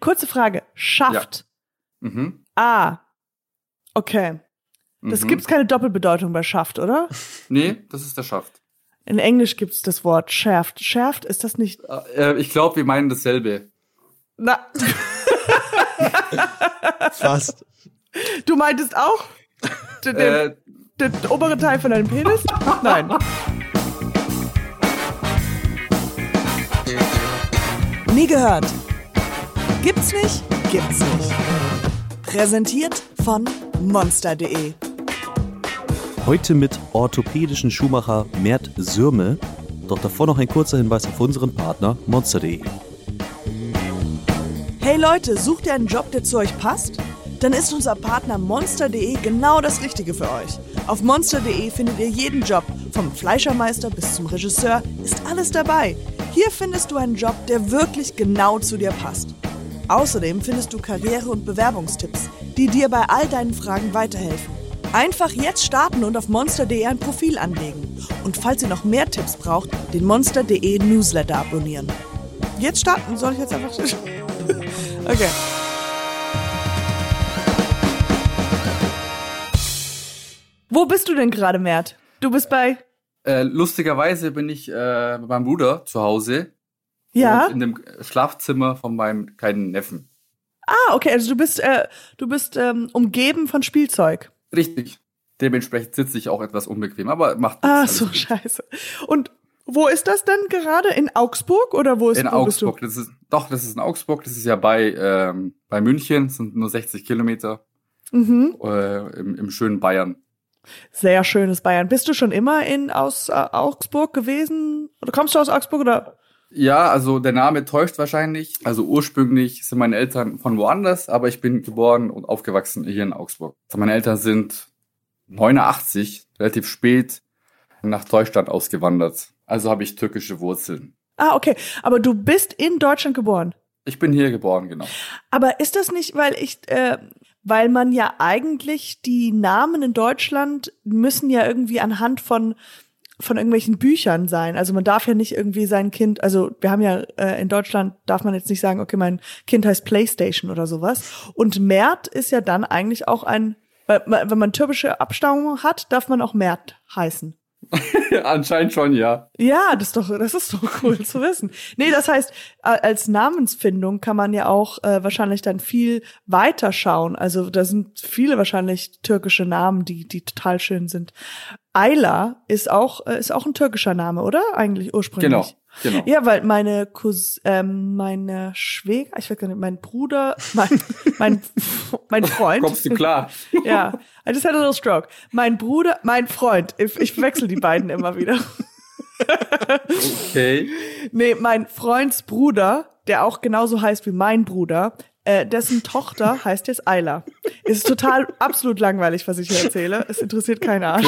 Kurze Frage. Schafft. Mhm. Ah. Okay. Das mhm. gibt's keine Doppelbedeutung bei Schaft, oder? Nee, das ist der Schaft. In Englisch gibt's das Wort Shaft. Shaft, ist das nicht? Äh, ich glaube, wir meinen dasselbe. Na, Fast. du meintest auch den, den, Äh, den oberen Teil von deinem Penis? Nein. Nie gehört. Gibt's nicht? Gibt's nicht. Präsentiert von monster.de. Heute mit orthopädischen Schuhmacher Mert Sürme. Doch davor noch ein kurzer Hinweis auf unseren Partner monster.de. Hey Leute, sucht ihr einen Job, der zu euch passt? Dann ist unser Partner monster.de genau das Richtige für euch. Auf monster.de findet ihr jeden Job, vom Fleischermeister bis zum Regisseur, ist alles dabei. Hier findest du einen Job, der wirklich genau zu dir passt. Außerdem findest du Karriere- und Bewerbungstipps, die dir bei all deinen Fragen weiterhelfen. Einfach jetzt starten und auf monster.de ein Profil anlegen. Und falls ihr noch mehr Tipps braucht, den monster.de Newsletter abonnieren. Jetzt starten, soll ich jetzt einfach. okay. Wo bist du denn gerade, Mert? Du bist bei. äh, lustigerweise bin ich äh, bei meinem Bruder zu Hause. Ja. In dem Schlafzimmer von meinem kleinen Neffen. Ah, okay. Also du bist, äh, du bist ähm, umgeben von Spielzeug. Richtig. Dementsprechend sitze ich auch etwas unbequem, aber macht Ah, so gut. scheiße. Und wo ist das denn gerade? In Augsburg oder wo ist In wo? Augsburg. Das ist, doch, das ist in Augsburg. Das ist ja bei, ähm, bei München. Das sind nur 60 Kilometer Mhm. äh, im, im schönen Bayern. Sehr schönes Bayern. Bist du schon immer in aus äh, Augsburg gewesen? Oder kommst du aus Augsburg oder? Ja, also der Name täuscht wahrscheinlich. Also ursprünglich sind meine Eltern von woanders, aber ich bin geboren und aufgewachsen hier in Augsburg. Also meine Eltern sind 89, relativ spät nach Deutschland ausgewandert. Also habe ich türkische Wurzeln. Ah, okay. Aber du bist in Deutschland geboren. Ich bin hier geboren, genau. Aber ist das nicht, weil ich, äh, weil man ja eigentlich die Namen in Deutschland müssen ja irgendwie anhand von von irgendwelchen Büchern sein. Also man darf ja nicht irgendwie sein Kind, also wir haben ja äh, in Deutschland darf man jetzt nicht sagen, okay, mein Kind heißt PlayStation oder sowas. Und Mert ist ja dann eigentlich auch ein, wenn man türkische Abstammung hat, darf man auch Mert heißen. Anscheinend schon, ja. Ja, das ist doch, das ist doch cool zu wissen. Nee, das heißt, als Namensfindung kann man ja auch äh, wahrscheinlich dann viel weiter schauen. Also da sind viele wahrscheinlich türkische Namen, die, die total schön sind. Ayla ist auch, äh, ist auch ein türkischer Name, oder? Eigentlich ursprünglich. Genau, genau. Ja, weil meine Cous ähm, meine Schwäger, ich weiß gar nicht, mein Bruder, mein, mein, mein Freund. Kommst du klar? Ja, I just had a little stroke. Mein Bruder, mein Freund, ich, ich wechsle die beiden immer wieder. Okay. Nee, mein Freunds Bruder, der auch genauso heißt wie mein Bruder, äh, dessen Tochter heißt jetzt Ayla. Es ist total absolut langweilig, was ich hier erzähle. Es interessiert keinen Arsch.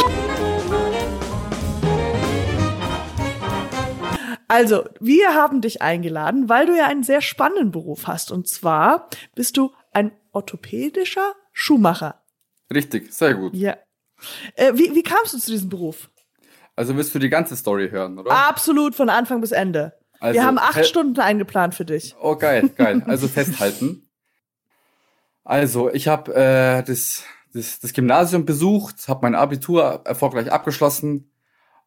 Also, wir haben dich eingeladen, weil du ja einen sehr spannenden Beruf hast. Und zwar bist du ein orthopädischer Schuhmacher. Richtig, sehr gut. Ja. Äh, wie, wie kamst du zu diesem Beruf? Also willst du die ganze Story hören, oder? Absolut von Anfang bis Ende. Also, wir haben acht Stunden eingeplant für dich. Oh, geil, geil. Also festhalten. Also, ich habe äh, das, das, das Gymnasium besucht, habe mein Abitur erfolgreich abgeschlossen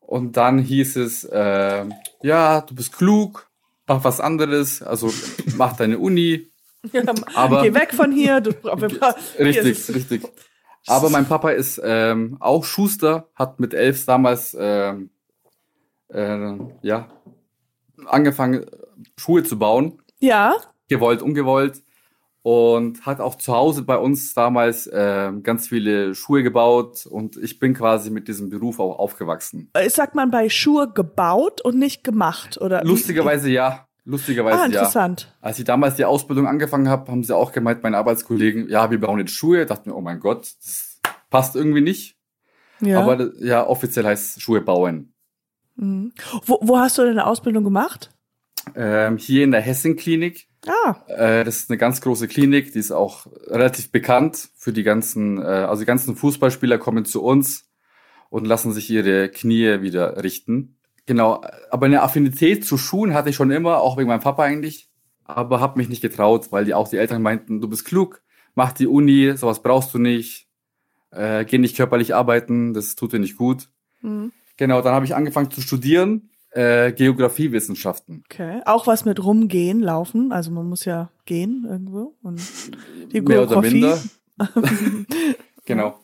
und dann hieß es, äh, ja, du bist klug, mach was anderes, also mach deine Uni. Aber- Geh weg von hier. Du, Richtig, richtig. Aber mein Papa ist ähm, auch Schuster, hat mit elf damals ähm, äh, ja angefangen Schuhe zu bauen, Ja. gewollt, ungewollt und hat auch zu Hause bei uns damals ähm, ganz viele Schuhe gebaut und ich bin quasi mit diesem Beruf auch aufgewachsen. Äh, Sagt man bei Schuhe gebaut und nicht gemacht oder? Lustigerweise ja, lustigerweise Ah, ja. interessant. Als ich damals die Ausbildung angefangen habe, haben sie auch gemeint, meine Arbeitskollegen, ja, wir bauen jetzt Schuhe. Ich dachte mir, oh mein Gott, das passt irgendwie nicht. Ja. Aber ja, offiziell heißt Schuhe bauen. mhm. wo, wo hast du deine Ausbildung gemacht? Ähm, hier in der Hessen-Klinik. Ah, Äh, das ist eine ganz große Klinik, die ist auch relativ bekannt für die ganzen, äh, also die ganzen Fußballspieler kommen zu uns und lassen sich ihre Knie wieder richten. Genau, aber eine Affinität zu Schuhen hatte ich schon immer, auch wegen meinem Papa eigentlich. aber habe mich nicht getraut, weil die auch die Eltern meinten, du bist klug, mach die Uni, sowas brauchst du nicht, äh, geh nicht körperlich arbeiten, das tut dir nicht gut. Mhm. Genau, dann habe ich angefangen zu studieren, äh, Geografiewissenschaften. Okay. Auch was mit rumgehen, laufen. Also man muss ja gehen irgendwo. Und die Mehr oder minder. genau.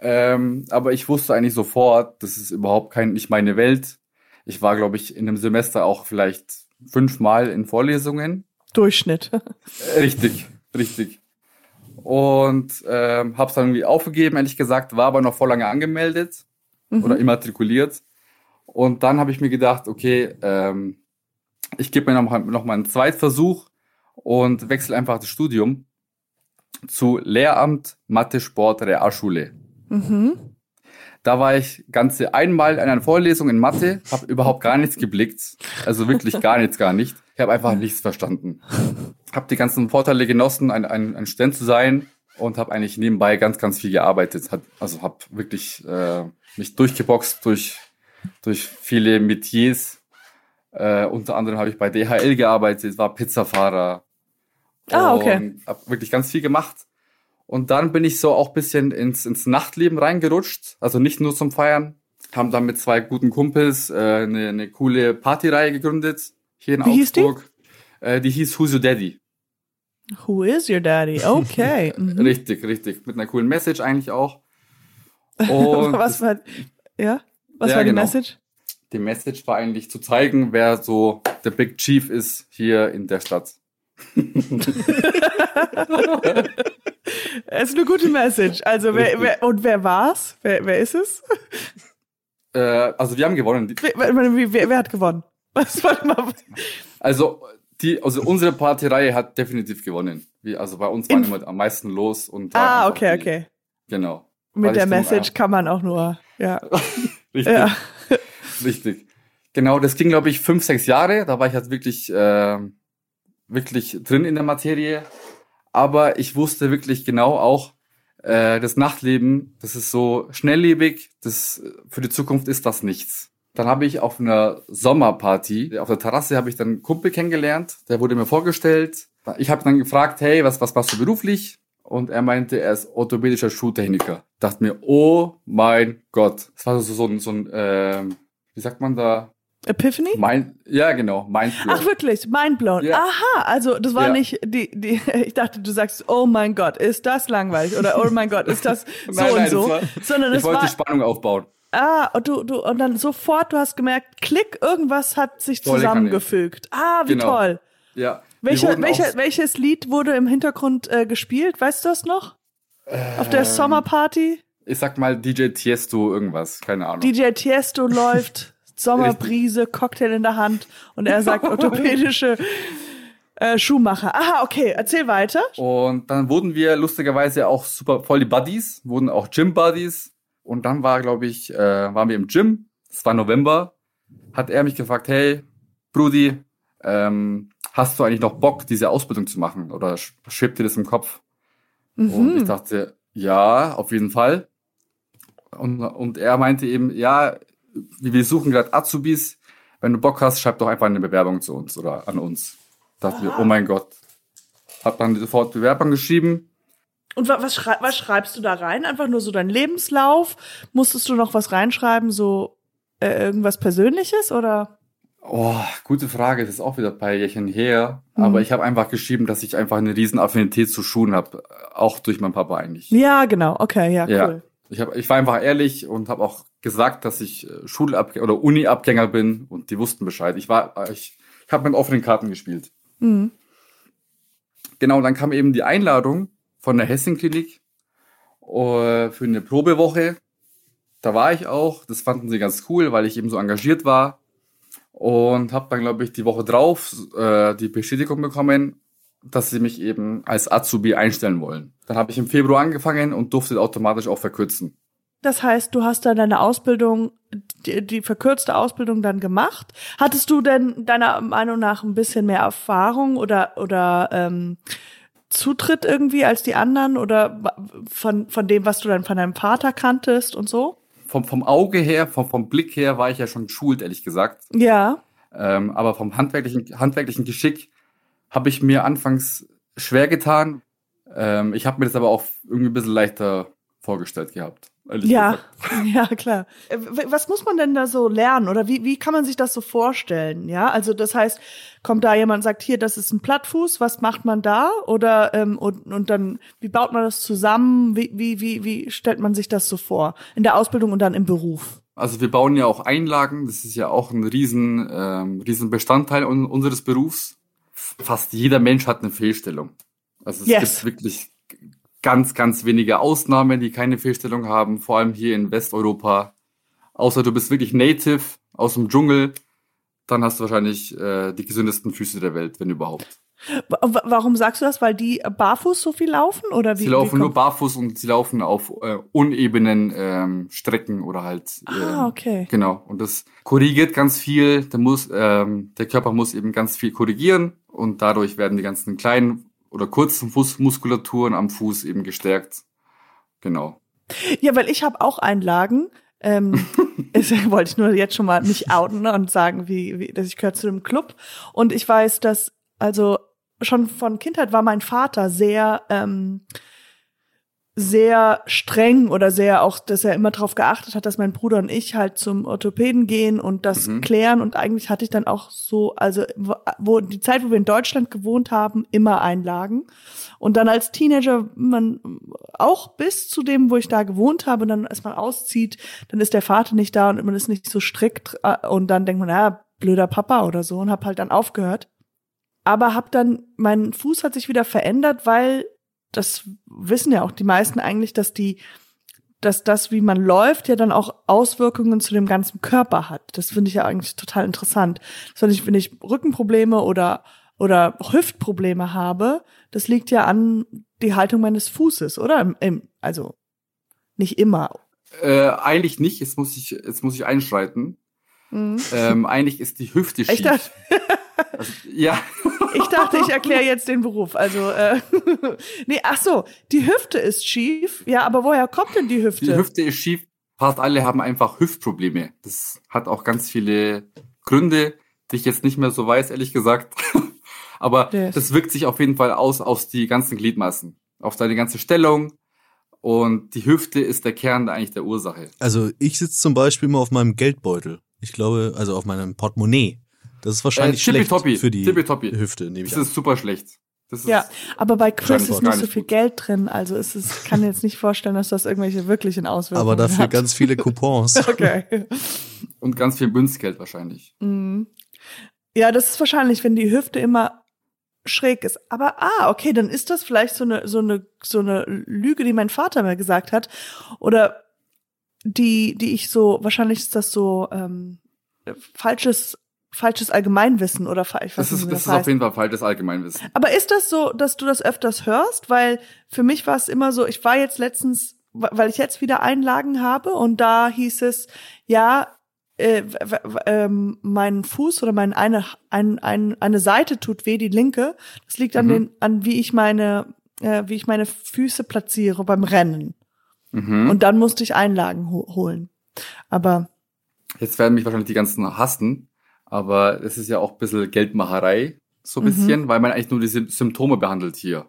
Ähm, aber ich wusste eigentlich sofort, das ist überhaupt kein, nicht meine Welt. Ich war, glaube ich, in einem Semester auch vielleicht fünfmal in Vorlesungen. Durchschnitt. Äh, Richtig, richtig. Und ähm, habe es dann irgendwie aufgegeben, ehrlich gesagt, war aber noch vor lange angemeldet oder immatrikuliert. Und dann habe ich mir gedacht, okay, ähm, ich gebe mir noch, mal- noch mal einen Zweitversuch und wechsle einfach das Studium zu Lehramt Mathe Sport Realschule. Mhm. Da war ich ganze einmal in einer Vorlesung in Mathe, habe überhaupt gar nichts geblickt. Also wirklich gar nichts, gar nicht. Ich habe einfach nichts verstanden. Habe die ganzen Vorteile genossen, ein, ein, ein Student zu sein und habe eigentlich nebenbei ganz, ganz viel gearbeitet. Hat, also habe wirklich äh, mich durchgeboxt durch, durch viele Metiers. Äh, unter anderem habe ich bei DHL gearbeitet, war Pizzafahrer. Ah, okay. Habe wirklich ganz viel gemacht. Und dann bin ich so auch bisschen ins, ins Nachtleben reingerutscht. Also nicht nur zum Feiern. Haben dann mit zwei guten Kumpels äh, eine, eine coole Partyreihe gegründet. Hier in Wie hieß die? Augsburg. Äh, die hieß Who's Your Daddy. Who is your daddy? Okay. Mhm. Richtig, richtig. Mit einer coolen Message eigentlich auch. Und was war, ja? Was Ja, war die genau. Message? die Message war eigentlich zu zeigen, wer so der Big Chief ist hier in der Stadt. Es ist eine gute Message. Also, wer, wer, und wer war's? Wer, wer ist es? Äh, also wir haben gewonnen. Wer, wer, wer, hat gewonnen? Was mal? Also die, also unsere Partyreihe hat definitiv gewonnen. Wir, also bei uns war In- immer am meisten los und Ah, okay, die- okay. Genau. Mit der Message kann man auch nur, ja. Richtig, Ja. richtig. Genau, das ging glaube ich fünf, sechs Jahre. Da war ich halt wirklich, äh, wirklich drin in der Materie. Aber ich wusste wirklich genau auch, äh, das Nachtleben, das ist so schnelllebig, das für die Zukunft ist das nichts. Dann habe ich auf einer Sommerparty, auf der Terrasse habe ich dann einen Kumpel kennengelernt, der wurde mir vorgestellt. Ich habe dann gefragt, hey, was, was machst du beruflich? Und er meinte, er ist orthopädischer Schuhtechniker. Dachte mir, oh mein Gott. Das war so, so ein, so ein ähm, wie sagt man da? Epiphany? Mein, ja, genau, Mindblow. Ach wirklich, mindblown. Ja. Aha, also das war Ja. nicht die, die, ich dachte, du sagst, oh mein Gott, ist das langweilig oder oh mein Gott, ist das so Nein, nein, und so, das war- sondern ich wollte war, die Spannung aufbauen. ah, und du, du, und dann sofort, du hast gemerkt, klick, irgendwas hat sich zusammengefügt. Ah, wie Genau. toll. Ja. Welche, welche, welches Lied wurde im Hintergrund äh, gespielt? Weißt du das noch? Auf der Ähm, Sommerparty? Ich sag mal DJ Tiesto irgendwas, keine Ahnung. DJ Tiesto läuft, Sommerbrise, Cocktail in der Hand und er sagt orthopädische äh, Schuhmacher. Aha, okay, erzähl weiter. Und dann wurden wir lustigerweise auch super voll die Buddies, wurden auch Gym-Buddies. Und dann war, glaube ich, äh, waren wir im Gym, es war November, hat er mich gefragt, hey, Brudi, ähm, hast du eigentlich noch Bock, diese Ausbildung zu machen? Oder sch- schwebt dir das im Kopf? Und ich dachte, ja, auf jeden Fall. Und, und er meinte eben, ja, wir suchen gerade Azubis. Wenn du Bock hast, schreib doch einfach eine Bewerbung zu uns oder an uns. Dachte mir, oh mein Gott. Hab dann sofort Bewerbung geschrieben. Und wa was, schrei was schreibst du da rein? Einfach nur so deinen Lebenslauf? Musstest du noch was reinschreiben, so äh, irgendwas Persönliches oder? Oh, gute Frage, das ist auch wieder ein paar Jährchen her. Mhm. Aber ich habe einfach geschrieben, dass ich einfach eine riesen Affinität zu Schuhen habe. Auch durch meinen Papa eigentlich. Ja, genau. Okay, ja, Ja. cool. Ich, hab, ich war einfach ehrlich und habe auch gesagt, dass ich äh, Schulabgänger oder Uni-Abgänger bin und die wussten Bescheid. Ich war, äh, ich, ich habe mit offenen Karten gespielt. Mhm. Genau, dann kam eben die Einladung von der Hessing-Klinik äh, für eine Probewoche. Da war ich auch. Das fanden sie ganz cool, weil ich eben so engagiert war. Und habe dann, glaube ich, die Woche drauf äh, die Bestätigung bekommen, dass sie mich eben als Azubi einstellen wollen. Dann habe ich im Februar angefangen und durfte automatisch auch verkürzen. Das heißt, du hast dann deine Ausbildung, die, die verkürzte Ausbildung dann gemacht. Hattest du denn deiner Meinung nach ein bisschen mehr Erfahrung oder oder ähm, Zutritt irgendwie als die anderen oder von von dem, was du dann von deinem Vater kanntest und so? Vom, vom Auge her, vom, vom Blick her war ich ja schon geschult, ehrlich gesagt. Ja. Ähm, aber vom handwerklichen, handwerklichen Geschick habe ich mir anfangs schwer getan. Ähm, ich habe mir das aber auch irgendwie ein bisschen leichter vorgestellt gehabt. Ja, ja, klar. Äh, was muss man denn da so lernen oder wie, wie kann man sich das so vorstellen? Ja, also das heißt, kommt da jemand und sagt, hier, das ist ein Plattfuß, was macht man da? Oder ähm, und, und dann, wie baut man das zusammen? Wie, wie, wie, wie stellt man sich das so vor? In der Ausbildung und dann im Beruf? Also wir bauen ja auch Einlagen, das ist ja auch ein riesen, ähm, riesen Bestandteil un unseres Berufs. Fast jeder Mensch hat eine Fehlstellung. Also es yes. gibt wirklich ganz, ganz wenige Ausnahmen, die keine Fehlstellung haben, vor allem hier in Westeuropa. Außer du bist wirklich Native aus dem Dschungel, dann hast du wahrscheinlich äh, die gesündesten Füße der Welt, wenn überhaupt. Warum sagst du das? Weil die barfuß so viel laufen oder wie? Sie laufen wie nur barfuß und sie laufen auf äh, unebenen ähm, Strecken oder halt. Äh, ah, okay. Genau. Und das korrigiert ganz viel. Der muss, ähm, der Körper muss eben ganz viel korrigieren und dadurch werden die ganzen kleinen oder kurzen Fußmuskulaturen am Fuß eben gestärkt. Genau. Ja, weil ich habe auch Einlagen. Ähm, wollte ich nur jetzt schon mal mich outen und sagen, wie, wie dass ich gehöre zu dem Club. Und ich weiß, dass also schon von Kindheit war mein Vater sehr ähm, sehr streng oder sehr auch, dass er immer darauf geachtet hat, dass mein Bruder und ich halt zum Orthopäden gehen und das mhm. klären. Und eigentlich hatte ich dann auch so, also wo die Zeit, wo wir in Deutschland gewohnt haben, immer Einlagen. Und dann als Teenager, man auch bis zu dem, wo ich da gewohnt habe, dann als man auszieht, dann ist der Vater nicht da und man ist nicht so strikt äh, und dann denkt man, ja, blöder Papa oder so und hab halt dann aufgehört. Aber hab dann, mein Fuß hat sich wieder verändert, weil das wissen ja auch die meisten eigentlich, dass die, dass das, wie man läuft, ja dann auch Auswirkungen zu dem ganzen Körper hat. Das finde ich ja eigentlich total interessant. Das finde ich, wenn ich Rückenprobleme oder oder Hüftprobleme habe, das liegt ja an die Haltung meines Fußes, oder? Im, im, also nicht immer. Äh, eigentlich nicht. Jetzt muss ich, jetzt muss ich einschreiten. Mhm. Ähm, eigentlich ist die Hüfte schief. Echt? Also, ja. Ich dachte, ich erkläre jetzt den Beruf. Also, äh, nee, ach so, die Hüfte ist schief. Ja, aber woher kommt denn die Hüfte? Die Hüfte ist schief. Fast alle haben einfach Hüftprobleme. Das hat auch ganz viele Gründe, die ich jetzt nicht mehr so weiß, ehrlich gesagt. aber yes. das wirkt sich auf jeden Fall aus auf die ganzen Gliedmaßen, auf deine ganze Stellung. Und die Hüfte ist der Kern eigentlich der Ursache. Also ich sitze zum Beispiel immer auf meinem Geldbeutel. Ich glaube, also auf meinem Portemonnaie. Das ist wahrscheinlich äh, schlecht für die Hüfte, nehme ich Das an. ist super schlecht. Das ja, aber bei Chris ist nicht so viel gut. Geld drin, also ist es kann jetzt nicht vorstellen, dass das irgendwelche wirklichen Auswirkungen hat. Aber dafür hat. ganz viele Coupons. okay. Und ganz viel Münzgeld wahrscheinlich. Mhm. Ja, das ist wahrscheinlich, wenn die Hüfte immer schräg ist. Aber ah, okay, dann ist das vielleicht so eine so eine so eine Lüge, die mein Vater mir gesagt hat oder die die ich so wahrscheinlich ist das so ähm, falsches falsches Allgemeinwissen oder weiß das ist, das, das ist auf jeden Fall falsches Allgemeinwissen. Aber ist das so, dass du das öfters hörst? Weil für mich war es immer so, ich war jetzt letztens, weil ich jetzt wieder Einlagen habe und da hieß es, ja, äh, ähm, mein Fuß oder mein eine, ein, ein, eine Seite tut weh, die linke. Das liegt an mhm. den, an wie ich meine, äh, wie ich meine Füße platziere beim Rennen. Mhm. Und dann musste ich Einlagen ho holen. Aber Jetzt werden mich wahrscheinlich die ganzen hassen, aber es ist ja auch ein bisschen Geldmacherei, so ein mhm. bisschen, weil man eigentlich nur die Symptome behandelt hier.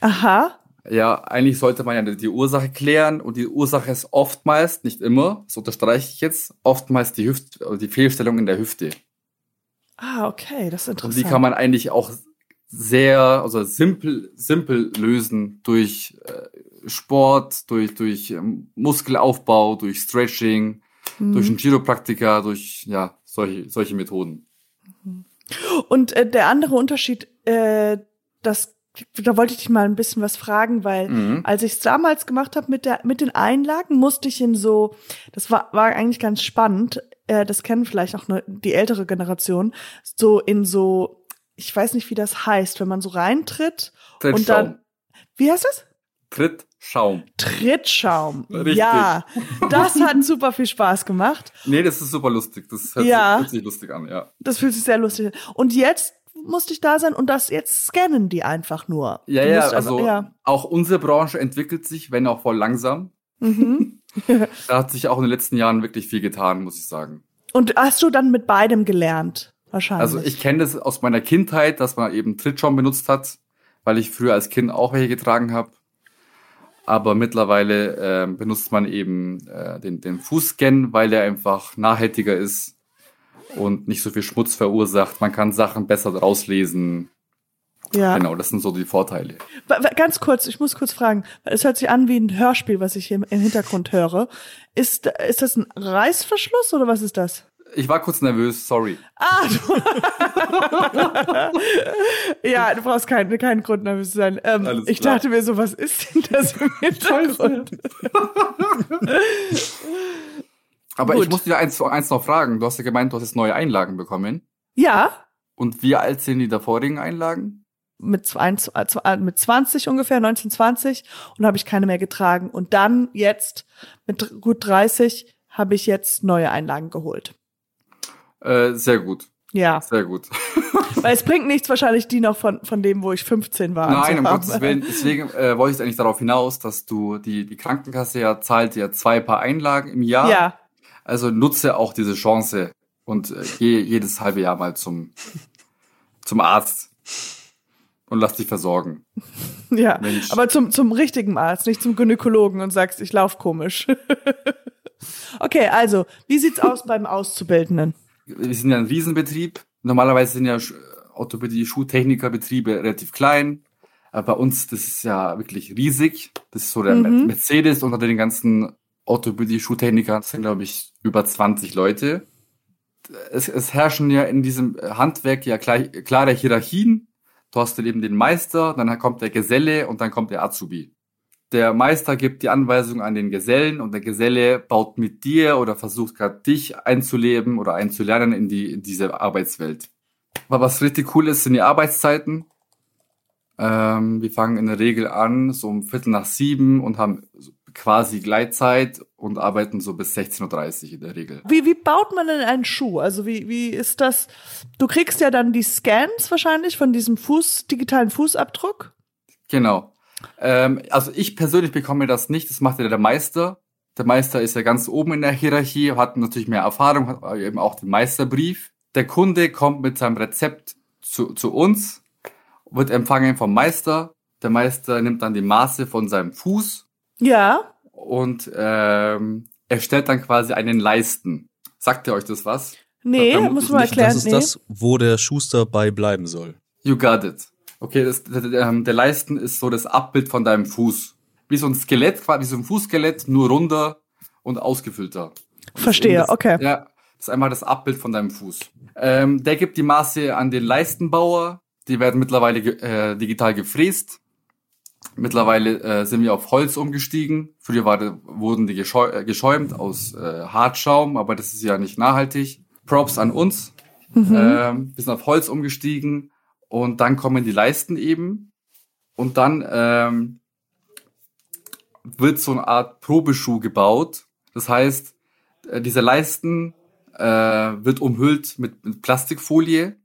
Aha. Ja, eigentlich sollte man ja die Ursache klären und die Ursache ist oftmals, nicht immer, das unterstreiche ich jetzt, oftmals die Hüft, die Fehlstellung in der Hüfte. Ah, okay, das ist interessant. Und die kann man eigentlich auch sehr, also simpel, simpel lösen durch äh, Sport, durch, durch ähm, Muskelaufbau, durch Stretching, mhm. durch einen Chiropraktiker, durch, ja, solche, solche Methoden. Und äh, der andere Unterschied, äh, das da wollte ich dich mal ein bisschen was fragen, weil mhm. als ich es damals gemacht habe mit der mit den Einlagen, musste ich in so, das war war eigentlich ganz spannend. Äh, das kennen vielleicht auch nur die ältere Generation, so in so, ich weiß nicht, wie das heißt, wenn man so reintritt und dann, wie heißt das? Trittschaum. Trittschaum. Richtig. Ja, das hat super viel Spaß gemacht. Nee, das ist super lustig. Das hört, ja, sich, sich lustig an, ja. Das fühlt sich sehr lustig an. Und jetzt musste ich da sein und das jetzt scannen die einfach nur. Ja, ja, also ja. auch unsere Branche entwickelt sich, wenn auch voll langsam. Mhm. da hat sich auch in den letzten Jahren wirklich viel getan, muss ich sagen. Und hast du dann mit beidem gelernt? wahrscheinlich. Also ich kenne das aus meiner Kindheit, dass man eben Trittschaum benutzt hat, weil ich früher als Kind auch welche getragen habe. Aber mittlerweile äh, benutzt man eben äh, den, den Fußscan, weil der einfach nachhaltiger ist und nicht so viel Schmutz verursacht. Man kann Sachen besser rauslesen. ja. Genau, das sind so die Vorteile. Ganz kurz, ich muss kurz fragen. Es hört sich an wie ein Hörspiel, was ich hier im im Hintergrund höre. Ist, ist das ein Reißverschluss oder was ist das? Ich war kurz nervös, sorry. Ah, du. ja, du brauchst keinen, keinen Grund nervös zu sein. Ähm, ich dachte mir so, was ist denn das im Hintergrund? Aber Gut. ich muss dir eins, eins noch fragen. Du hast ja gemeint, du hast jetzt neue Einlagen bekommen. Ja, Und wie alt sind die davorigen Einlagen? mit, zwei, äh, mit 20 ungefähr, 1920 und habe ich keine mehr getragen. Und dann jetzt mit gut 30 habe ich jetzt neue Einlagen geholt. Äh, sehr gut, Ja, sehr gut. weil es bringt nichts wahrscheinlich die noch von, von dem, wo ich 15 war. Nein, um. Gottes Willen. Deswegen äh, wollte ich eigentlich darauf hinaus, dass du die, die Krankenkasse ja zahlt ja zwei Paar Einlagen im Jahr. Ja, Also nutze auch diese Chance und äh, geh jedes halbe Jahr mal zum, zum Arzt und lass dich versorgen. ja. Mensch. Aber zum, zum richtigen Arzt, nicht zum Gynäkologen und sagst, ich lauf komisch. okay, also, wie sieht's aus beim Auszubildenden? Wir sind ja ein Riesenbetrieb. Normalerweise sind ja Sch- Orthopädie, Schuhtechnikerbetriebe relativ klein. Aber bei uns, das ist ja wirklich riesig. Das ist so der Mhm. Mercedes unter den ganzen Orthopädie, Schuhtechnikern Das sind, glaube ich, über 20 Leute. Es, es herrschen ja in diesem Handwerk ja gleich, klare Hierarchien. Du hast eben den Meister, dann kommt der Geselle und dann kommt der Azubi. Der Meister gibt die Anweisung an den Gesellen und der Geselle baut mit dir oder versucht gerade dich einzuleben oder einzulernen in die in diese Arbeitswelt. Aber was richtig cool ist, sind die Arbeitszeiten. Ähm, wir fangen in der Regel an so um Viertel nach sieben und haben quasi Gleitzeit und arbeiten so bis 16.30 Uhr in der Regel. Wie, wie baut man denn einen Schuh? Also wie, wie ist das? Du kriegst ja dann die Scans wahrscheinlich von diesem Fuß, digitalen Fußabdruck. Genau. Ähm, also ich persönlich bekomme das nicht, das macht ja der Meister. Der Meister ist ja ganz oben in der Hierarchie, hat natürlich mehr Erfahrung, hat eben auch den Meisterbrief. Der Kunde kommt mit seinem Rezept zu, zu uns, wird empfangen vom Meister. Der Meister nimmt dann die Maße von seinem Fuß Ja. und ähm, erstellt dann quasi einen Leisten. Sagt ihr euch das was? Nee, muss man erklären. Das ist nee. das, wo der Schuster bei bleiben soll. You got it. Okay, das, der, der, ähm, der Leisten ist so das Abbild von deinem Fuß. Wie so ein Skelett, quasi wie so ein Fußskelett, nur runder und ausgefüllter. Das Verstehe, eben okay. Das, ja, das ist einmal das Abbild von deinem Fuß. Ähm, der gibt die Maße an den Leistenbauer. Die werden mittlerweile äh, digital gefräst. Mittlerweile äh, sind wir auf Holz umgestiegen. Früher war, de- wurden die geschäu äh, geschäumt aus äh, Hartschaum, aber das ist ja nicht nachhaltig. Props an uns. Mhm. Ähm, wir sind auf Holz umgestiegen und dann kommen die Leisten eben und dann ähm, wird so eine Art Probeschuh gebaut. Das heißt, äh, dieser Leisten äh, wird umhüllt mit, mit Plastikfolie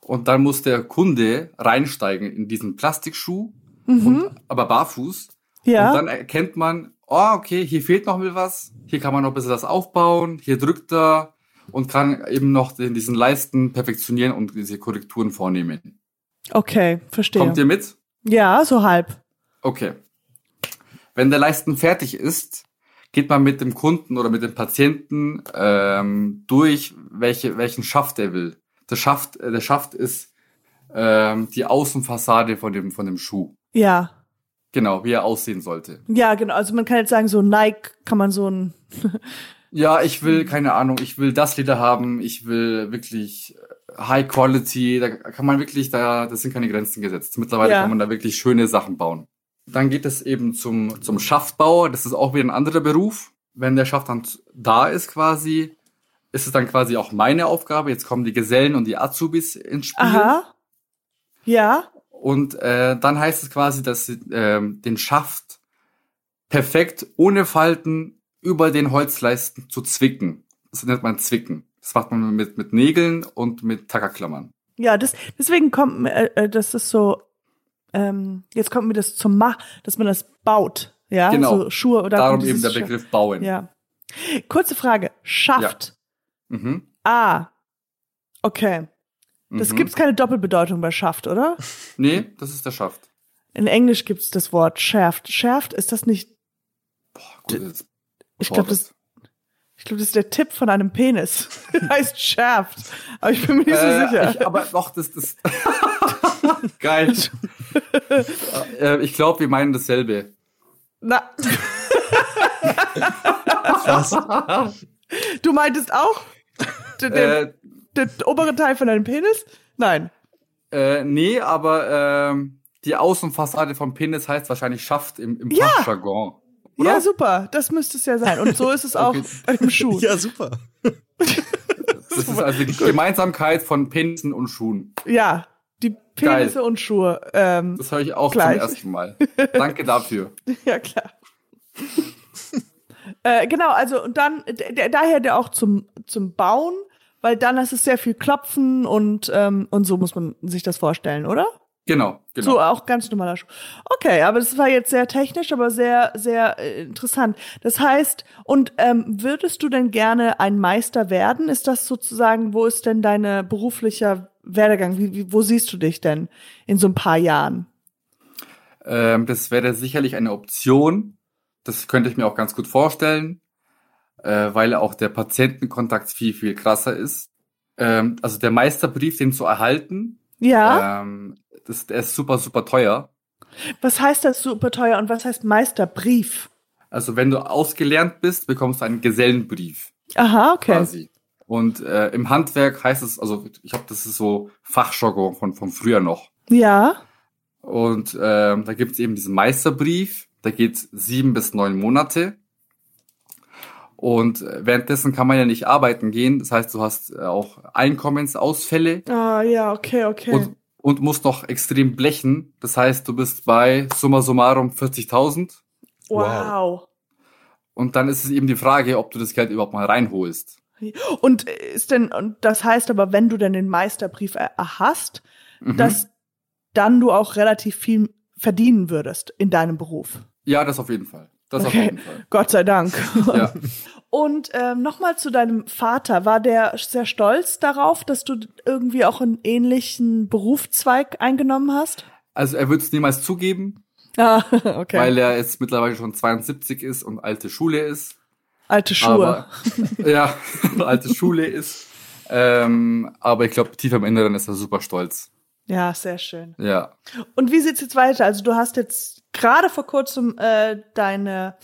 und dann muss der Kunde reinsteigen in diesen Plastikschuh, Mhm. und, aber barfuß. Ja. Und dann erkennt man, oh, okay, hier fehlt noch mal was, hier kann man noch ein bisschen das aufbauen, hier drückt er und kann eben noch den, diesen Leisten perfektionieren und diese Korrekturen vornehmen. Okay, verstehe. Kommt ihr mit? ja, so halb. Okay. Wenn der Leisten fertig ist, geht man mit dem Kunden oder mit dem Patienten ähm, durch, welche, welchen Schaft er will. Der Schaft, äh, der Schaft ist ähm, die Außenfassade von dem, von dem Schuh. Ja. Genau, wie er aussehen sollte. Ja, genau. Also man kann jetzt sagen, so Nike kann man so ein. Ja, ich will, keine Ahnung, ich will das Leder haben, ich will wirklich äh, High Quality, da kann man wirklich, da, das sind keine Grenzen gesetzt. Mittlerweile Ja. kann man da wirklich schöne Sachen bauen. Dann geht es eben zum, zum Schaftbauer, das ist auch wieder ein anderer Beruf. Wenn der Schaft dann da ist quasi, ist es dann quasi auch meine Aufgabe. Jetzt kommen die Gesellen und die Azubis ins Spiel. Aha. Ja. Und äh, dann heißt es quasi, dass sie ähm, den Schaft perfekt ohne Falten über den Holzleisten zu zwicken. Das nennt man Zwicken. Das macht man mit, mit Nägeln und mit Tackerklammern. Ja, das, deswegen kommt mir, äh, äh, das ist so, ähm, jetzt kommt mir das zum Mach, dass man das baut. Ja, Genau. so Schuhe oder Darum eben der Begriff bauen. Ja. Kurze Frage. Schaft. Mhm. A. Okay. Das Mhm. gibt's keine Doppelbedeutung bei Schaft, oder? Nee, das ist der Schaft. In Englisch gibt's das Wort Shaft. Shaft ist das nicht, Gut, jetzt ich glaube, das, ich glaube, das ist der Tipp von einem Penis. heißt Shaft. Aber ich bin mir nicht so Äh, sicher. Ich, aber doch, das das geil. äh, ich glaube, wir meinen dasselbe. Na, Was? du meintest auch den, Äh, den oberen Teil von deinem Penis? Nein. äh, nee, aber ähm, die Außenfassade vom Penis heißt wahrscheinlich Schaft im, im Ja. Fachjargon. Oder? Ja, super. Das müsste es ja sein. Und so ist es auch Okay. bei dem Schuh. Ja, super. Das ist also die Gemeinsamkeit von Penissen und Schuhen. Ja, die Penisse und Schuhe. Ähm, Das höre ich auch Gleich. zum ersten Mal. Danke dafür. ja, klar. äh, genau, also und dann, daher der auch zum, zum Bauen, weil dann ist es sehr viel Klopfen und, ähm, und so muss man sich das vorstellen, oder? Genau, genau. So auch ganz normaler Schuh. Okay, aber das war jetzt sehr technisch, aber sehr, sehr äh, interessant. Das heißt, und ähm, würdest du denn gerne ein Meister werden? Ist das sozusagen, wo ist denn deine beruflicher Werdegang? Wie, wie, wo siehst du dich denn in so ein paar Jahren? Ähm, das wäre sicherlich eine Option. Das könnte ich mir auch ganz gut vorstellen, äh, weil auch der Patientenkontakt viel, viel krasser ist. Ähm, also der Meisterbrief, den zu erhalten, Ja, ähm, das, der ist super, super teuer. was heißt das super teuer und was heißt Meisterbrief? Also wenn du ausgelernt bist, bekommst du einen Gesellenbrief Aha, okay. quasi. Und äh, im Handwerk heißt es, also ich glaube, das ist so Fachjargon von, von früher noch. Ja, Und ähm, da gibt es eben diesen Meisterbrief, der geht sieben bis neun Monate. Und äh, währenddessen kann man ja nicht arbeiten gehen. Das heißt, du hast äh, auch Einkommensausfälle ah, ja, okay, okay. und, und musst noch extrem blechen. Das heißt, du bist bei summa summarum 40.000. wow. Und dann ist es eben die Frage, ob du das Geld überhaupt mal reinholst. Und ist denn, und das heißt aber, wenn du denn den Meisterbrief er- hast, Mhm. dass dann du auch relativ viel verdienen würdest in deinem Beruf. ja, das auf jeden Fall. Das auf Okay. jeden Fall. Gott sei Dank. Ja. Und ähm, nochmal zu deinem Vater. War der sehr stolz darauf, dass du irgendwie auch einen ähnlichen Berufszweig eingenommen hast? Also er wird es niemals zugeben, Ah, okay. weil er jetzt mittlerweile schon 72 ist und alte Schule ist. Alte Schuhe. Aber, ja, alte Schule ist. Ähm, aber ich glaube, tief im Inneren ist er super stolz. ja, sehr schön. Ja. Und wie sieht's jetzt weiter? Also du hast jetzt gerade vor kurzem äh, deine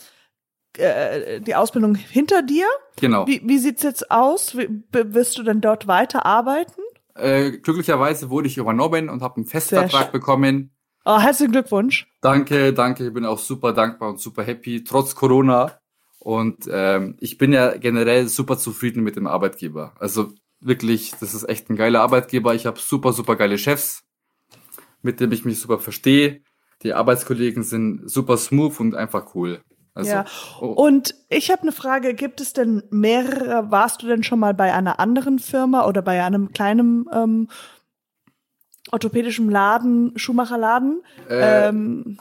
äh, die Ausbildung hinter dir. Genau. Wie, wie sieht's jetzt aus? Wie, wirst du denn dort weiter arbeiten? Äh, glücklicherweise wurde ich übernommen und habe einen Festvertrag bekommen. Oh, herzlichen Glückwunsch. Danke, danke. Ich bin auch super dankbar und super happy, trotz Corona. Und ähm, ich bin ja generell super zufrieden mit dem Arbeitgeber. Also wirklich, das ist echt ein geiler Arbeitgeber. Ich habe super, super geile Chefs, mit denen ich mich super verstehe. Die Arbeitskollegen sind super smooth und einfach cool. Also, ja. oh, Und ich habe eine Frage, gibt es denn mehrere, warst du denn schon mal bei einer anderen Firma oder bei einem kleinen ähm, orthopädischen Laden, Schuhmacherladen? äh, ähm,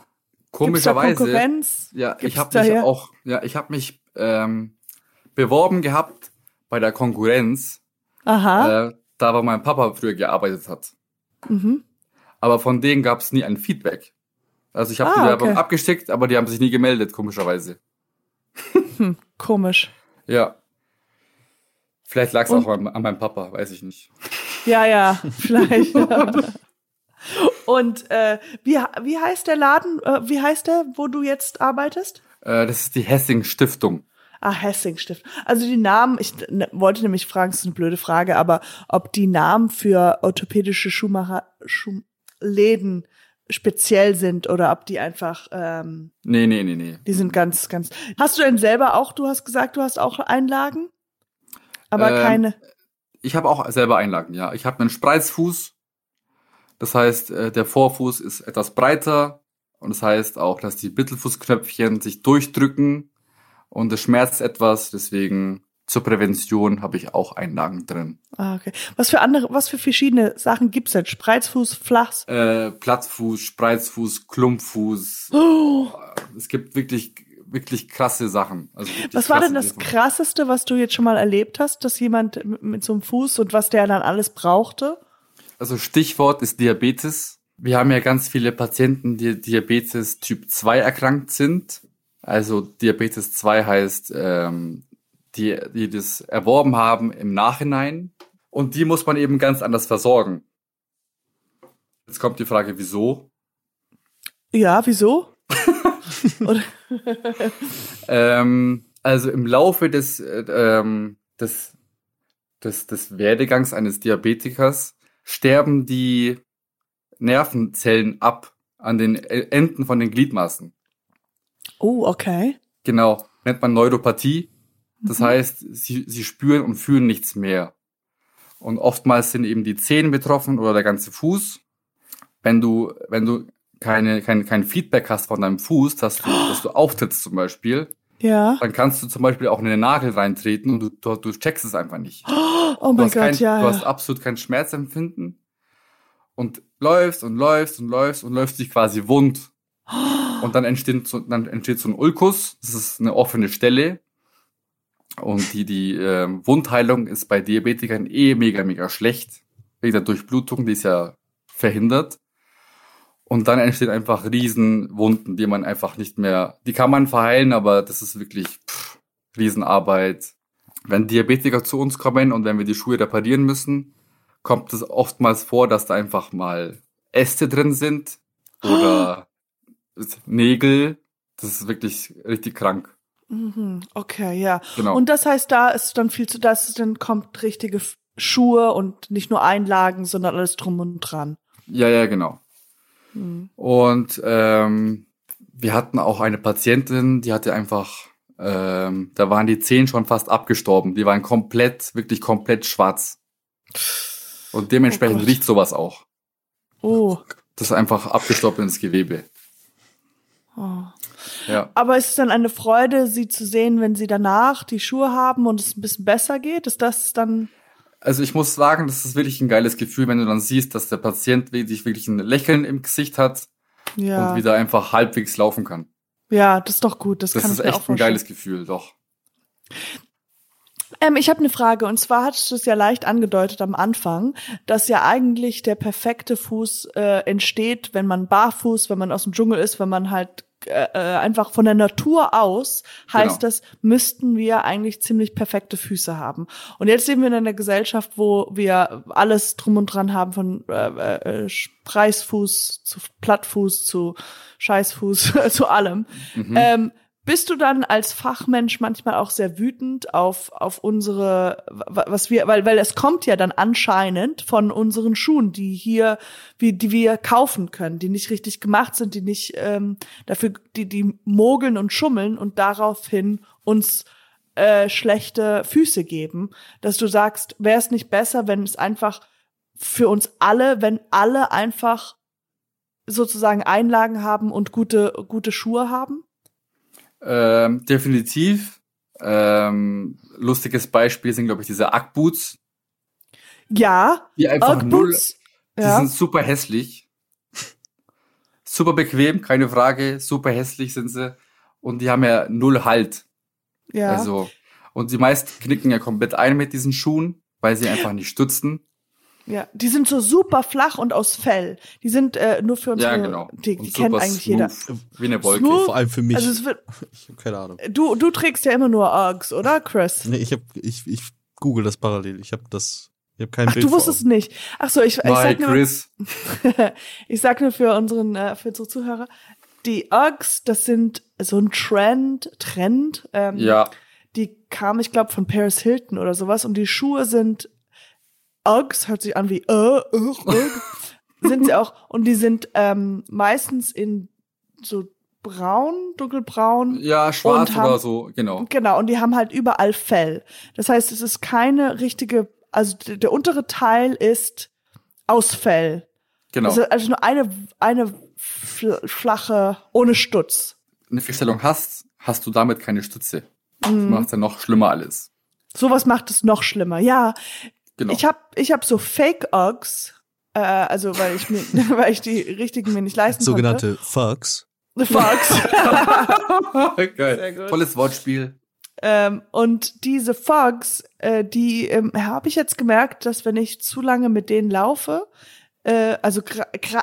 komischerweise. Konkurrenz? Ja, Gibt's ich habe mich auch, ja, ich habe mich ähm, beworben gehabt bei der Konkurrenz, Aha. äh, da wo mein Papa früher gearbeitet hat. Mhm. Aber von denen gab es nie ein Feedback. Also ich habe Ah, die Bewerbung okay. abgeschickt, aber die haben sich nie gemeldet, komischerweise. Hm, komisch. Ja. Vielleicht lag es auch an, an meinem Papa, weiß ich nicht. Ja, ja, vielleicht. Und äh, wie, wie heißt der Laden, äh, wie heißt der, wo du jetzt arbeitest? Äh, das ist die Hessing Stiftung. Ah, Hessingstift. Also die Namen, ich ne, wollte nämlich fragen, es ist eine blöde Frage, aber ob die Namen für orthopädische Schuhmacher, Schuh, Läden speziell sind oder ob die einfach, ähm, Nee, nee, nee, nee. die sind ganz, ganz. Hast du denn selber auch, du hast gesagt, du hast auch Einlagen? Aber Ähm, keine. Ich habe auch selber Einlagen, ja. Ich habe einen Spreizfuß. Das heißt, äh, der Vorfuß ist etwas breiter. Und das heißt auch, dass die Mittelfußknöpfchen sich durchdrücken. Und es schmerzt etwas. Deswegen zur Prävention habe ich auch Einlagen drin. Ah, okay. Was für andere, was für verschiedene Sachen gibt's denn? Spreizfuß, Flachs? Äh, Plattfuß, Spreizfuß, Klumpfuß. Oh, Es gibt wirklich wirklich krasse Sachen. Also wirklich Was war denn das Sachen. krasseste, was du jetzt schon mal erlebt hast, dass jemand mit, mit so einem Fuß und was der dann alles brauchte? Also Stichwort ist Diabetes. Wir haben ja ganz viele Patienten, die Diabetes Typ 2 erkrankt sind. Also Diabetes 2 heißt, ähm, die, die das erworben haben im Nachhinein. Und die muss man eben ganz anders versorgen. Jetzt kommt die Frage, wieso? Ja, wieso? Ähm, also im Laufe des, äh, ähm, des, des, des Werdegangs eines Diabetikers sterben die Nervenzellen ab an den E- Enden von den Gliedmaßen. Oh, okay. Genau, nennt man Neuropathie. Das heißt, sie, sie spüren und fühlen nichts mehr. Und oftmals sind eben die Zehen betroffen oder der ganze Fuß. Wenn du, wenn du keine, kein, kein Feedback hast von deinem Fuß, dass du, dass du auftrittst zum Beispiel, Ja. dann kannst du zum Beispiel auch in den Nagel reintreten und du, du, du checkst es einfach nicht. Oh Du mein hast, Gott, kein, ja. du hast absolut kein Schmerzempfinden und läufst und läufst und läufst und läufst dich quasi wund. Und dann entsteht so, dann entsteht so ein Ulkus, das ist eine offene Stelle. Und die, die ähm, Wundheilung ist bei Diabetikern eh mega, mega schlecht. Wegen der Durchblutung, die ist ja verhindert. Und dann entstehen einfach Riesenwunden, die man einfach nicht mehr, die kann man verheilen, aber das ist wirklich pff, Riesenarbeit. Wenn Diabetiker zu uns kommen und wenn wir die Schuhe reparieren müssen, kommt es oftmals vor, dass da einfach mal Äste drin sind oder Nägel. Das ist wirklich richtig krank. Mhm, okay, ja. Genau. Und das heißt, da ist dann viel zu, das dann kommt richtige Schuhe und nicht nur Einlagen, sondern alles drum und dran. Ja, ja, genau. Mhm. Und ähm, wir hatten auch eine Patientin, die hatte einfach, ähm, da waren die Zehen schon fast abgestorben. Die waren komplett, wirklich komplett schwarz. Und dementsprechend Oh riecht sowas auch. Oh. Das ist einfach abgestorbenes Gewebe. oh. Ja. Aber ist es dann eine Freude, sie zu sehen, wenn sie danach die Schuhe haben und es ein bisschen besser geht? Ist das dann, Also ich muss sagen, das ist wirklich ein geiles Gefühl, wenn du dann siehst, dass der Patient wirklich, wirklich ein Lächeln im Gesicht hat ja. und wieder einfach halbwegs laufen kann. Ja, das ist doch gut. Das, Das kann ist echt ein geiles Gefühl, doch. Ähm, ich habe eine Frage und zwar hattest du es ja leicht angedeutet am Anfang, dass ja eigentlich der perfekte Fuß äh, entsteht, wenn man barfuß, wenn man aus dem Dschungel ist, wenn man halt äh, äh, einfach von der Natur aus heißt Genau. das, müssten wir eigentlich ziemlich perfekte Füße haben. Und jetzt leben wir in einer Gesellschaft, wo wir alles drum und dran haben, von äh, äh, Preisfuß zu Plattfuß zu Scheißfuß zu allem. Mhm. Ähm, bist du dann als Fachmensch manchmal auch sehr wütend auf, auf unsere, wa- was wir, weil, weil es kommt ja dann anscheinend von unseren Schuhen, die hier, wie, die wir kaufen können, die nicht richtig gemacht sind, die nicht, ähm, dafür, die, die mogeln und schummeln und daraufhin uns äh, schlechte Füße geben, dass du sagst, wäre es nicht besser, wenn es einfach für uns alle, wenn alle einfach sozusagen Einlagen haben und gute, gute Schuhe haben? Ähm, definitiv. Ähm, lustiges Beispiel sind, glaube ich, diese Ackboots, Ja, die einfach null, die Ja. sind super hässlich. Super bequem, keine Frage, super hässlich sind sie. Und die haben ja null Halt. ja. Also, und die meisten knicken ja komplett ein mit diesen Schuhen, weil sie einfach nicht stützen. Ja, die sind so super flach und aus Fell. Die sind äh, nur für unsere, Ja, genau. die, die kennt super eigentlich jeder. Wie eine Wolke. Smooth? Vor allem für mich. Also es wird, ich habe keine Ahnung. du, du trägst ja immer nur Uggs, oder, Chris? Nee, ich hab, ich, ich google das parallel. Ich habe das, ich habe kein Ach, Bild du wusstest nicht. Ach so, ich, ich sag nur, Chris. ich sag nur für unseren, äh, für unsere Zuhörer, die Uggs, das sind so ein Trend, Trend. Ähm, Ja, Die kam, ich glaube, von Paris Hilton oder sowas. Und die Schuhe sind Uggs, hört sich an wie äh, Ugg, Ugg. sind sie auch. Und die sind ähm, meistens in so braun, dunkelbraun. ja, schwarz haben- oder so, genau. Genau, und die haben halt überall Fell. Das heißt, es ist keine richtige, also der untere Teil ist aus Fell. Genau. Also, also nur eine, eine fl flache, ohne Stutz. eine Feststellung hast, hast du damit keine Stütze. Das Mhm. macht ja noch schlimmer alles. Sowas macht es noch schlimmer. Ja, Genau. ich habe ich hab so Fake Uggs, äh, also weil ich mir, weil ich die richtigen mir nicht leisten konnte. Sogenannte Fucks. The Fox. Geil. Tolles Wortspiel. Ähm, und diese Fogs, äh, die ähm, habe ich jetzt gemerkt, dass wenn ich zu lange mit denen laufe, äh, also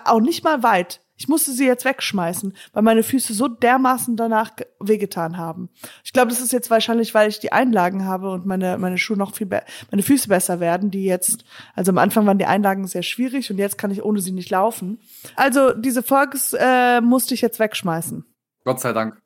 auch nicht mal weit, ich musste sie jetzt wegschmeißen, weil meine Füße so dermaßen danach wehgetan haben. Ich glaube, das ist jetzt wahrscheinlich, weil ich die Einlagen habe und meine meine Schuhe noch viel meine Füße besser werden, die jetzt also am Anfang waren die Einlagen sehr schwierig und jetzt kann ich ohne sie nicht laufen. Also diese Fogs äh, musste ich jetzt wegschmeißen. Gott sei Dank.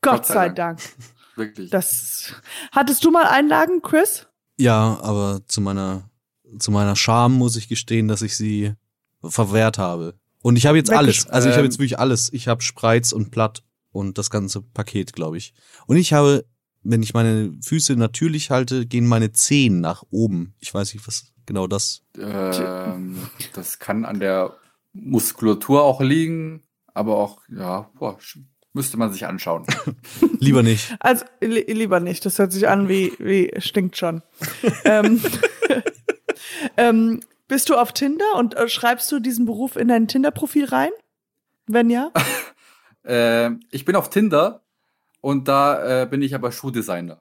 Gott, Gott sei, sei Dank. Dank. Wirklich. Das hattest du mal Einlagen, Chris? Ja, aber zu meiner zu meiner Scham muss ich gestehen, dass ich sie verwehrt habe. Und ich habe jetzt alles. Also ich habe jetzt wirklich alles. Ich habe Spreiz und Platt und das ganze Paket, glaube ich. Und ich habe, wenn ich meine Füße natürlich halte, gehen meine Zehen nach oben. Ich weiß nicht, was genau das. Ähm, das kann an der Muskulatur auch liegen, aber auch, ja, boah, müsste man sich anschauen. lieber nicht. Also li lieber nicht. Das hört sich an wie, wie stinkt schon. ähm, ähm, bist du auf Tinder und äh, schreibst du diesen Beruf in dein Tinder-Profil rein? Wenn ja? äh, ich bin auf Tinder und da äh, bin ich aber Schuhdesigner.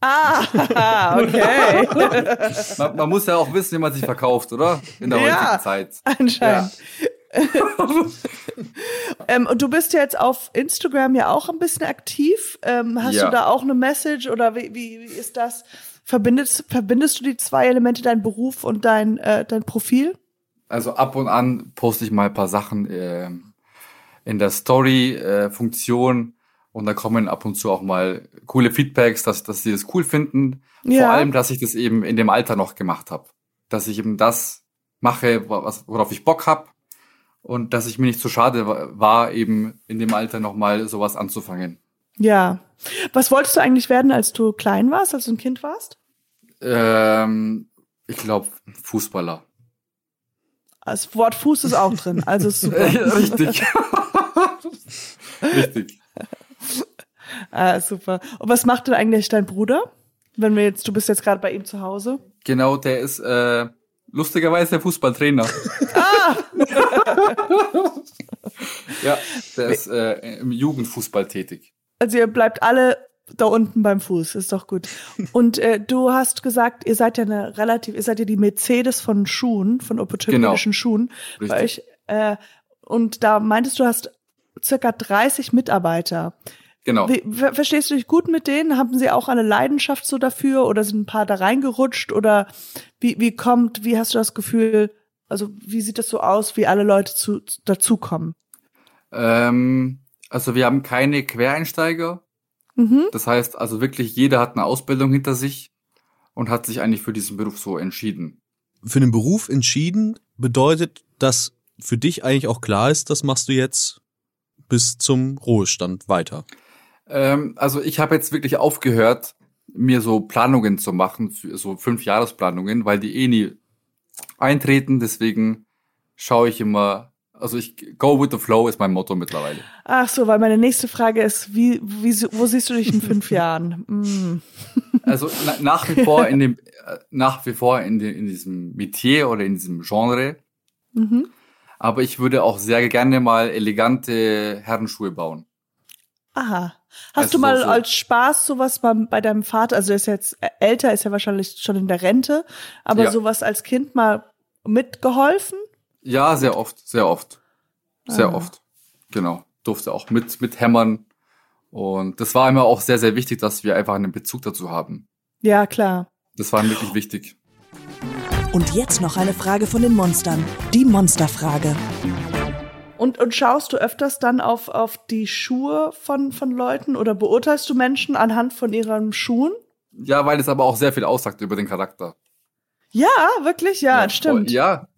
Ah, okay. man, man, muss ja auch wissen, wie man sich verkauft, oder? In der ja, heutigen Zeit. Anscheinend. Ja. ähm, und du bist ja jetzt auf Instagram ja auch ein bisschen aktiv. Ähm, hast ja. du da auch eine Message oder wie, wie, wie ist das? Verbindest, verbindest du die zwei Elemente, dein Beruf und dein, äh, dein Profil? Also ab und an poste ich mal ein paar Sachen äh, in der Story-Funktion äh, und da kommen ab und zu auch mal coole Feedbacks, dass, dass sie das cool finden. Ja. Vor allem, dass ich das eben in dem Alter noch gemacht habe. Dass ich eben das mache, was, worauf ich Bock hab und dass ich mir nicht zu schade war, eben in dem Alter nochmal sowas anzufangen. Ja. Was wolltest du eigentlich werden, als du klein warst, als du ein Kind warst? Ähm, ich glaube Fußballer. Das Wort Fuß ist auch drin, also ist super. Richtig. Richtig. ah, super. Und was macht denn eigentlich dein Bruder? Wenn wir jetzt, du bist jetzt gerade bei ihm zu Hause. Genau, der ist äh, lustigerweise der Fußballtrainer. ah! ja, der ist äh, im Jugendfußball tätig. Also ihr bleibt alle da unten beim Fuß, ist doch gut. Und äh, du hast gesagt, ihr seid ja eine relativ, ihr seid ja die Mercedes von Schuhen, von opportunistischen genau. Schuhen. Richtig. Bei euch, äh, und da meintest du, hast circa 30 Mitarbeiter. Genau. Wie, verstehst du dich gut mit denen? Haben sie auch eine Leidenschaft so dafür oder sind ein paar da reingerutscht oder wie, wie kommt, wie hast du das Gefühl, also wie sieht das so aus, wie alle Leute zu, dazukommen? Ähm, also wir haben keine Quereinsteiger. Mhm. Das heißt also wirklich, jeder hat eine Ausbildung hinter sich und hat sich eigentlich für diesen Beruf so entschieden. Für den Beruf entschieden bedeutet, dass für dich eigentlich auch klar ist, das machst du jetzt bis zum Ruhestand weiter. Ähm, also ich habe jetzt wirklich aufgehört, mir so Planungen zu machen, so fünf Jahresplanungen, weil die eh nie eintreten. Deswegen schaue ich immer also ich go with the flow ist mein Motto mittlerweile. Ach so, weil meine nächste Frage ist, wie, wie wo siehst du dich in fünf Jahren? Mm. Also na, nach wie vor in dem äh, nach wie vor in, dem, in diesem Metier oder in diesem Genre. Mhm. Aber ich würde auch sehr gerne mal elegante Herrenschuhe bauen. Aha. Hast also du mal so, so. als Spaß sowas mal bei deinem Vater, also er ist jetzt älter, ist ja wahrscheinlich schon in der Rente, aber ja. sowas als Kind mal mitgeholfen? Ja, sehr oft, sehr oft. Sehr ah. oft. Genau. Durfte auch mit, mit hämmern. Und das war immer auch sehr, sehr wichtig, dass wir einfach einen Bezug dazu haben. Ja, klar. Das war wirklich wichtig. Und jetzt noch eine Frage von den Monstern. Die Monsterfrage. Und, und schaust du öfters dann auf, auf die Schuhe von, von Leuten oder beurteilst du Menschen anhand von ihren Schuhen? Ja, weil es aber auch sehr viel aussagt über den Charakter. Ja, wirklich, ja, ja stimmt. Ja,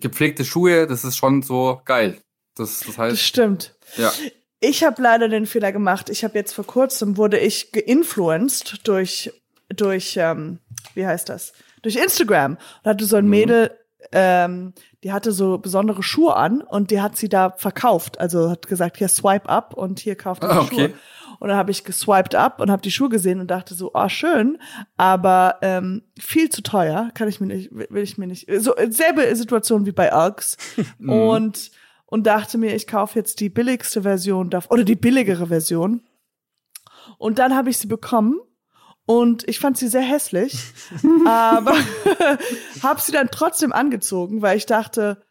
gepflegte Schuhe, das ist schon so geil. Das, das heißt. Das stimmt. Ja. Ich habe leider den Fehler gemacht. Ich habe jetzt vor kurzem wurde ich geinfluenced durch durch ähm, wie heißt das? Durch Instagram. Und hatte so ein mhm. Mädel, ähm, die hatte so besondere Schuhe an und die hat sie da verkauft. Also hat gesagt, hier swipe up und hier kauft ah, okay. Schuhe. Und dann habe ich geswiped up und habe die Schuhe gesehen und dachte so, oh schön, aber ähm, viel zu teuer, kann ich mir nicht, will ich mir nicht. So selbe Situation wie bei Uggs. Mhm. und und dachte mir, ich kaufe jetzt die billigste Version oder die billigere Version. Und dann habe ich sie bekommen und ich fand sie sehr hässlich, aber habe sie dann trotzdem angezogen, weil ich dachte,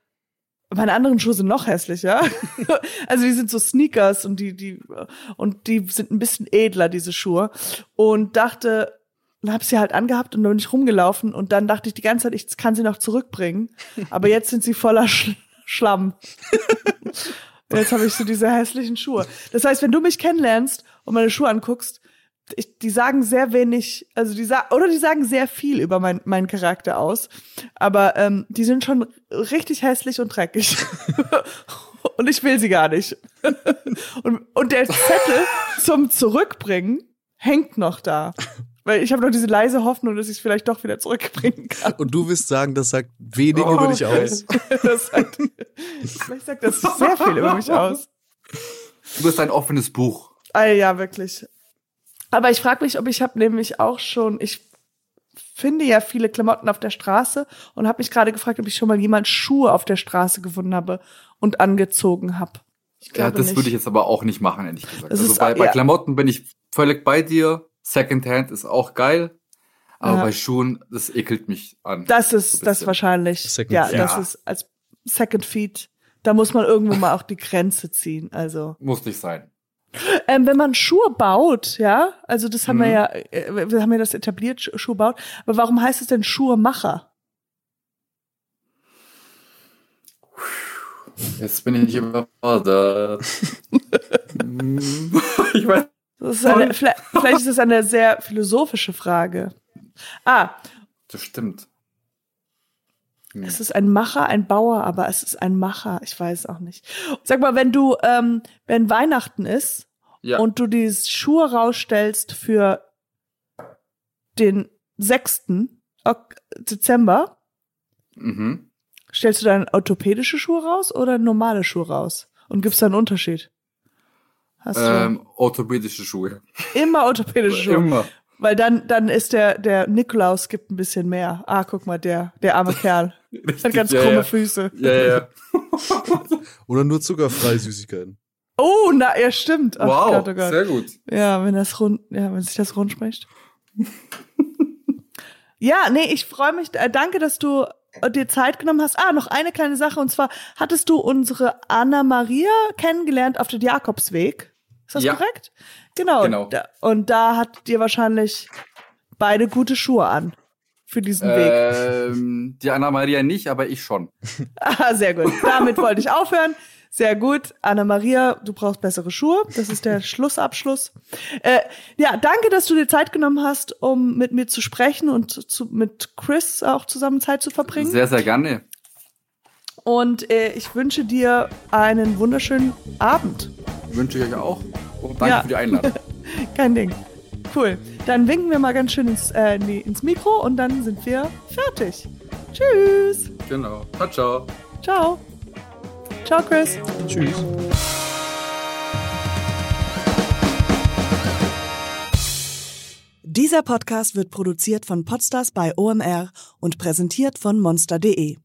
meine anderen Schuhe sind noch hässlicher. also die sind so Sneakers und die die und die sind ein bisschen edler diese Schuhe und dachte, dann habe sie halt angehabt und dann bin ich rumgelaufen und dann dachte ich die ganze Zeit, ich kann sie noch zurückbringen, aber jetzt sind sie voller Sch Schlamm. jetzt habe ich so diese hässlichen Schuhe. Das heißt, wenn du mich kennenlernst und meine Schuhe anguckst, ich, die sagen sehr wenig, also die sagen, oder die sagen sehr viel über mein, meinen Charakter aus. Aber ähm, die sind schon richtig hässlich und dreckig. und ich will sie gar nicht. und, und der Zettel zum Zurückbringen hängt noch da. Weil ich habe noch diese leise Hoffnung, dass ich es vielleicht doch wieder zurückbringen kann. Und du wirst sagen, das sagt wenig oh, über dich aus. das sagt, vielleicht sagt das sehr viel über mich aus. Du bist ein offenes Buch. Ah, ja, wirklich. Aber ich frage mich, ob ich habe nämlich auch schon, ich finde ja viele Klamotten auf der Straße und habe mich gerade gefragt, ob ich schon mal jemand Schuhe auf der Straße gefunden habe und angezogen habe. Ja, das nicht. würde ich jetzt aber auch nicht machen, ehrlich gesagt. Das also bei, bei ja. Klamotten bin ich völlig bei dir. Secondhand ist auch geil. Aber ja. bei Schuhen, das ekelt mich an. Das ist so das wahrscheinlich. Second ja, das ist als Second Feet. Da muss man irgendwo mal auch die Grenze ziehen. Also muss nicht sein. Ähm, wenn man Schuhe baut, ja, also das haben mhm. wir ja, äh, wir haben ja das etabliert, Schuhe baut, aber warum heißt es denn Schuhmacher? Jetzt bin ich überfordert. ich weiß. Das ist eine, vielleicht, vielleicht ist das eine sehr philosophische Frage. Ah. Das stimmt. Hm. Es ist ein Macher, ein Bauer, aber es ist ein Macher. Ich weiß auch nicht. Sag mal, wenn du, ähm, wenn Weihnachten ist ja. und du die Schuhe rausstellst für den 6. Dezember, mhm. stellst du dann orthopädische Schuhe raus oder normale Schuhe raus? Und gibst da einen Unterschied? Hast ähm, orthopädische Schuhe. Immer orthopädische Schuhe. Immer. Weil dann, dann ist der, der Nikolaus gibt ein bisschen mehr. Ah, guck mal, der, der arme Kerl. Richtig, Hat ganz ja, krumme ja. Füße. Ja, ja. Oder nur zuckerfreie Süßigkeiten. Oh, na, ja, stimmt. Ach, wow, Gott, oh Gott. sehr gut. Ja, wenn das rund, ja, wenn sich das rund spricht. ja, nee, ich freue mich. Äh, danke, dass du dir Zeit genommen hast. Ah, noch eine kleine Sache. Und zwar hattest du unsere Anna Maria kennengelernt auf dem Jakobsweg. Ist das ja. korrekt? Genau. genau. Und da hat dir wahrscheinlich beide gute Schuhe an für diesen ähm, Weg. Die Anna Maria nicht, aber ich schon. ah, sehr gut. Damit wollte ich aufhören. Sehr gut. Anna Maria, du brauchst bessere Schuhe. Das ist der Schlussabschluss. Äh, ja, danke, dass du dir Zeit genommen hast, um mit mir zu sprechen und zu, mit Chris auch zusammen Zeit zu verbringen. Sehr, sehr gerne. Und äh, ich wünsche dir einen wunderschönen Abend. Wünsche ich euch auch. Und danke ja. für die Einladung. Kein Ding. Cool. Dann winken wir mal ganz schön ins, äh, ins Mikro und dann sind wir fertig. Tschüss. Genau. Ciao, ciao. Ciao. Ciao, Chris. Tschüss. Dieser Podcast wird produziert von Podstars bei OMR und präsentiert von monster.de.